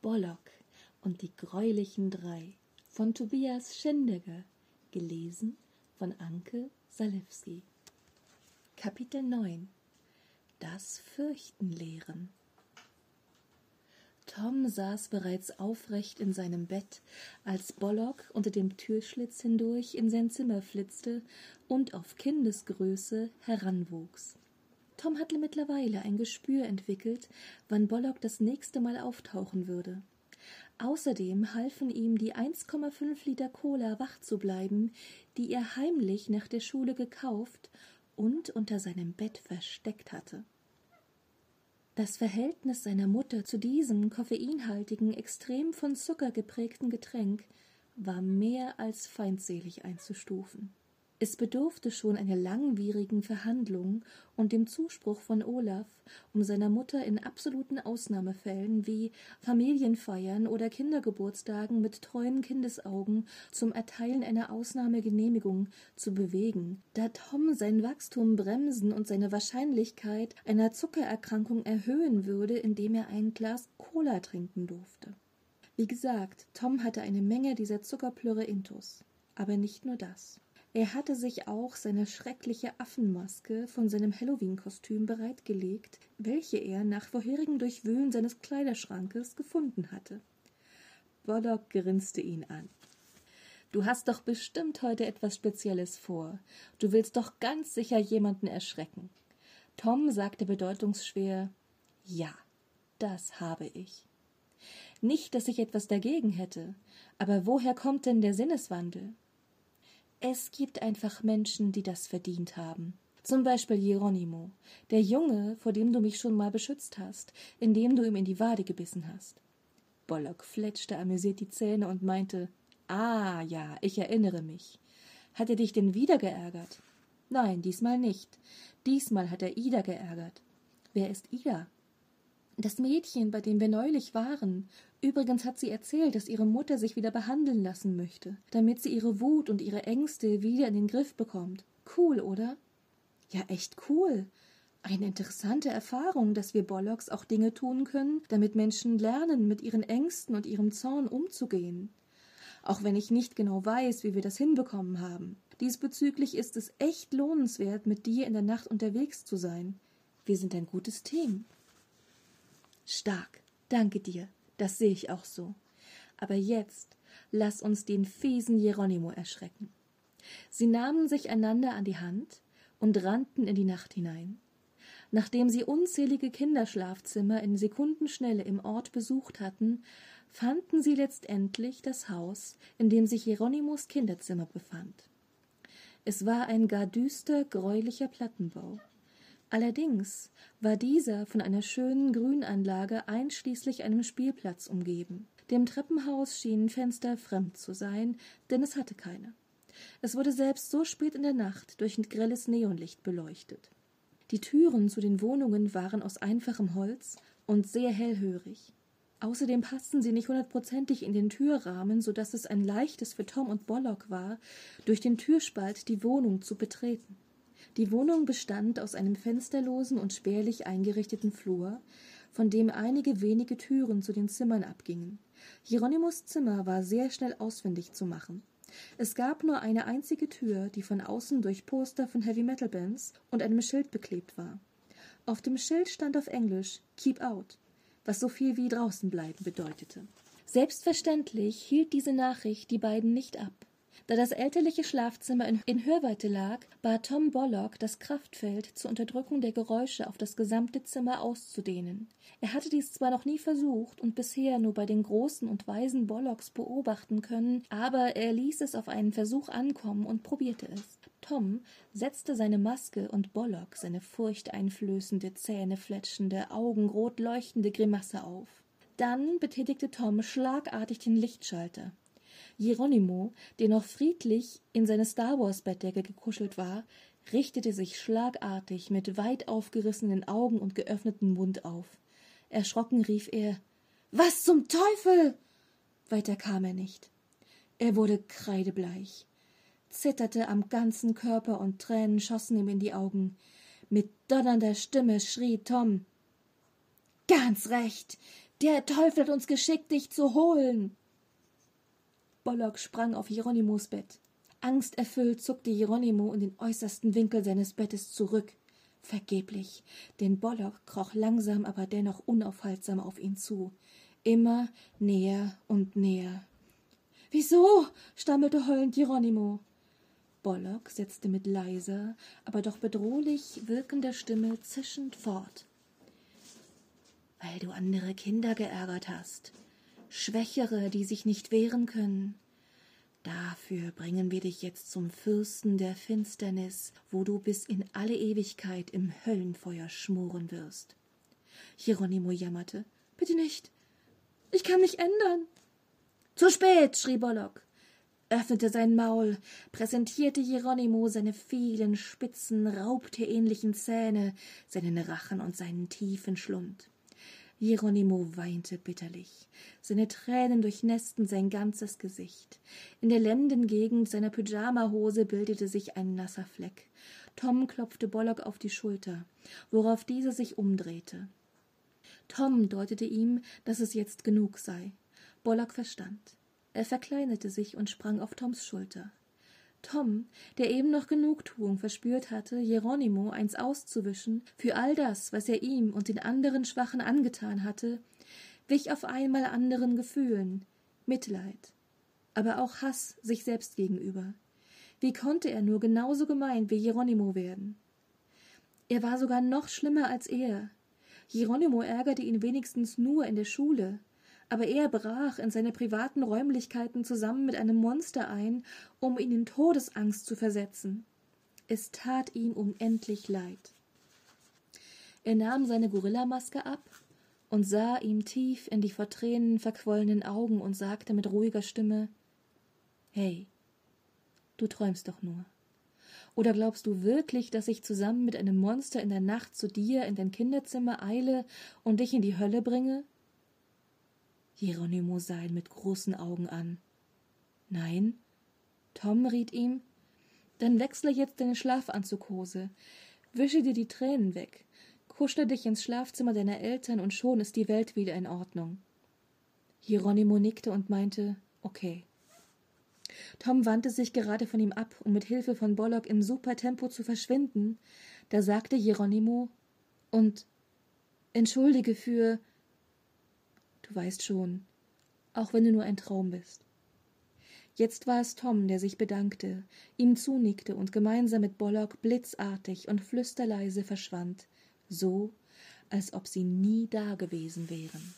Bollock und die greulichen drei von Tobias Schindegger, gelesen von Anke Salewski. Kapitel 9 Das Fürchten lehren Tom saß bereits aufrecht in seinem Bett, als Bollock unter dem Türschlitz hindurch in sein Zimmer flitzte und auf Kindesgröße heranwuchs. Tom hatte mittlerweile ein Gespür entwickelt, wann Bollock das nächste Mal auftauchen würde. Außerdem halfen ihm die 1,5 Liter Cola wach zu bleiben, die er heimlich nach der Schule gekauft und unter seinem Bett versteckt hatte. Das Verhältnis seiner Mutter zu diesem koffeinhaltigen, extrem von Zucker geprägten Getränk war mehr als feindselig einzustufen. Es bedurfte schon einer langwierigen Verhandlung und dem Zuspruch von Olaf, um seiner Mutter in absoluten Ausnahmefällen wie Familienfeiern oder Kindergeburtstagen mit treuen Kindesaugen zum Erteilen einer Ausnahmegenehmigung zu bewegen, da Tom sein Wachstum bremsen und seine Wahrscheinlichkeit einer Zuckererkrankung erhöhen würde, indem er ein Glas Cola trinken durfte. Wie gesagt, Tom hatte eine Menge dieser Zuckerplürre intus. Aber nicht nur das. Er hatte sich auch seine schreckliche Affenmaske von seinem Halloween-Kostüm bereitgelegt, welche er nach vorherigem Durchwühlen seines Kleiderschrankes gefunden hatte. Bollock grinste ihn an. Du hast doch bestimmt heute etwas Spezielles vor. Du willst doch ganz sicher jemanden erschrecken. Tom sagte bedeutungsschwer Ja, das habe ich. Nicht, dass ich etwas dagegen hätte, aber woher kommt denn der Sinneswandel? Es gibt einfach Menschen, die das verdient haben. Zum Beispiel Geronimo, der Junge, vor dem du mich schon mal beschützt hast, indem du ihm in die Wade gebissen hast. Bollock fletschte amüsiert die Zähne und meinte, Ah, ja, ich erinnere mich. Hat er dich denn wieder geärgert? Nein, diesmal nicht. Diesmal hat er Ida geärgert. Wer ist Ida? Das Mädchen, bei dem wir neulich waren. Übrigens hat sie erzählt, dass ihre Mutter sich wieder behandeln lassen möchte, damit sie ihre Wut und ihre Ängste wieder in den Griff bekommt. Cool, oder? Ja, echt cool. Eine interessante Erfahrung, dass wir Bollocks auch Dinge tun können, damit Menschen lernen, mit ihren Ängsten und ihrem Zorn umzugehen. Auch wenn ich nicht genau weiß, wie wir das hinbekommen haben. Diesbezüglich ist es echt lohnenswert, mit dir in der Nacht unterwegs zu sein. Wir sind ein gutes Team. Stark. Danke dir. Das sehe ich auch so. Aber jetzt lass uns den fiesen Geronimo erschrecken. Sie nahmen sich einander an die Hand und rannten in die Nacht hinein. Nachdem sie unzählige Kinderschlafzimmer in Sekundenschnelle im Ort besucht hatten, fanden sie letztendlich das Haus, in dem sich Hieronymus Kinderzimmer befand. Es war ein gar düster, greulicher Plattenbau. Allerdings war dieser von einer schönen Grünanlage einschließlich einem Spielplatz umgeben. Dem Treppenhaus schienen Fenster fremd zu sein, denn es hatte keine. Es wurde selbst so spät in der Nacht durch ein grelles Neonlicht beleuchtet. Die Türen zu den Wohnungen waren aus einfachem Holz und sehr hellhörig. Außerdem passten sie nicht hundertprozentig in den Türrahmen, so dass es ein leichtes für Tom und Bollock war, durch den Türspalt die Wohnung zu betreten. Die Wohnung bestand aus einem fensterlosen und spärlich eingerichteten Flur, von dem einige wenige Türen zu den Zimmern abgingen. Hieronymus Zimmer war sehr schnell ausfindig zu machen. Es gab nur eine einzige Tür, die von außen durch Poster von Heavy Metal Bands und einem Schild beklebt war. Auf dem Schild stand auf Englisch Keep out, was so viel wie draußen bleiben bedeutete. Selbstverständlich hielt diese Nachricht die beiden nicht ab. Da das elterliche Schlafzimmer in, Hörweite lag, bat Tom Bollock, das Kraftfeld zur Unterdrückung der Geräusche auf das gesamte Zimmer auszudehnen. Er hatte dies zwar noch nie versucht und bisher nur bei den großen und weisen Bollocks beobachten können, aber er ließ es auf einen Versuch ankommen und probierte es. Tom setzte seine Maske und Bollock seine furchteinflößende, zähnefletschende, augenrot leuchtende Grimasse auf. Dann betätigte Tom schlagartig den Lichtschalter. Geronimo, der noch friedlich in seine Star Wars Bettdecke gekuschelt war, richtete sich schlagartig mit weit aufgerissenen Augen und geöffnetem Mund auf. Erschrocken rief er Was zum Teufel. Weiter kam er nicht. Er wurde kreidebleich, zitterte am ganzen Körper und Tränen schossen ihm in die Augen. Mit donnernder Stimme schrie Tom Ganz recht. Der Teufel hat uns geschickt, dich zu holen. Bollock sprang auf Hieronymos Bett. Angsterfüllt zuckte Hieronimo in den äußersten Winkel seines Bettes zurück. Vergeblich, denn Bollock kroch langsam, aber dennoch unaufhaltsam auf ihn zu. Immer näher und näher. Wieso? stammelte heulend Hieronimo. Bollock setzte mit leiser, aber doch bedrohlich wirkender Stimme zischend fort. Weil du andere Kinder geärgert hast, Schwächere, die sich nicht wehren können. Dafür bringen wir dich jetzt zum Fürsten der Finsternis, wo du bis in alle Ewigkeit im Höllenfeuer schmoren wirst. Hieronymo jammerte. Bitte nicht. Ich kann mich ändern. Zu spät, schrie Bollock öffnete sein Maul, präsentierte Hieronymo seine vielen spitzen, raubtierähnlichen Zähne, seinen Rachen und seinen tiefen Schlund. Hieronymo weinte bitterlich. Seine Tränen durchnässten sein ganzes Gesicht. In der Lendengegend seiner Pyjamahose bildete sich ein nasser Fleck. Tom klopfte Bollock auf die Schulter, worauf dieser sich umdrehte. Tom deutete ihm, dass es jetzt genug sei. Bollock verstand. Er verkleinerte sich und sprang auf Toms Schulter. Tom, der eben noch Genugtuung verspürt hatte, Jeronimo eins auszuwischen für all das, was er ihm und den anderen Schwachen angetan hatte, wich auf einmal anderen Gefühlen, Mitleid, aber auch Hass sich selbst gegenüber. Wie konnte er nur genauso gemein wie Jeronimo werden? Er war sogar noch schlimmer als er. Jeronimo ärgerte ihn wenigstens nur in der Schule, aber er brach in seine privaten Räumlichkeiten zusammen mit einem Monster ein, um ihn in Todesangst zu versetzen. Es tat ihm unendlich leid. Er nahm seine Gorillamaske ab und sah ihm tief in die vor Tränen verquollenen Augen und sagte mit ruhiger Stimme Hey, du träumst doch nur. Oder glaubst du wirklich, dass ich zusammen mit einem Monster in der Nacht zu dir in dein Kinderzimmer eile und dich in die Hölle bringe? Hieronymo sah ihn mit großen Augen an. Nein? Tom riet ihm. Dann wechsle jetzt deine Schlafanzughose. Wische dir die Tränen weg. Kuschle dich ins Schlafzimmer deiner Eltern und schon ist die Welt wieder in Ordnung. Hieronymo nickte und meinte, okay. Tom wandte sich gerade von ihm ab, um mit Hilfe von Bollock im Supertempo zu verschwinden. Da sagte Hieronymo, und entschuldige für Du weißt schon, auch wenn du nur ein Traum bist. Jetzt war es Tom, der sich bedankte, ihm zunickte und gemeinsam mit Bollock blitzartig und flüsterleise verschwand, so als ob sie nie dagewesen wären.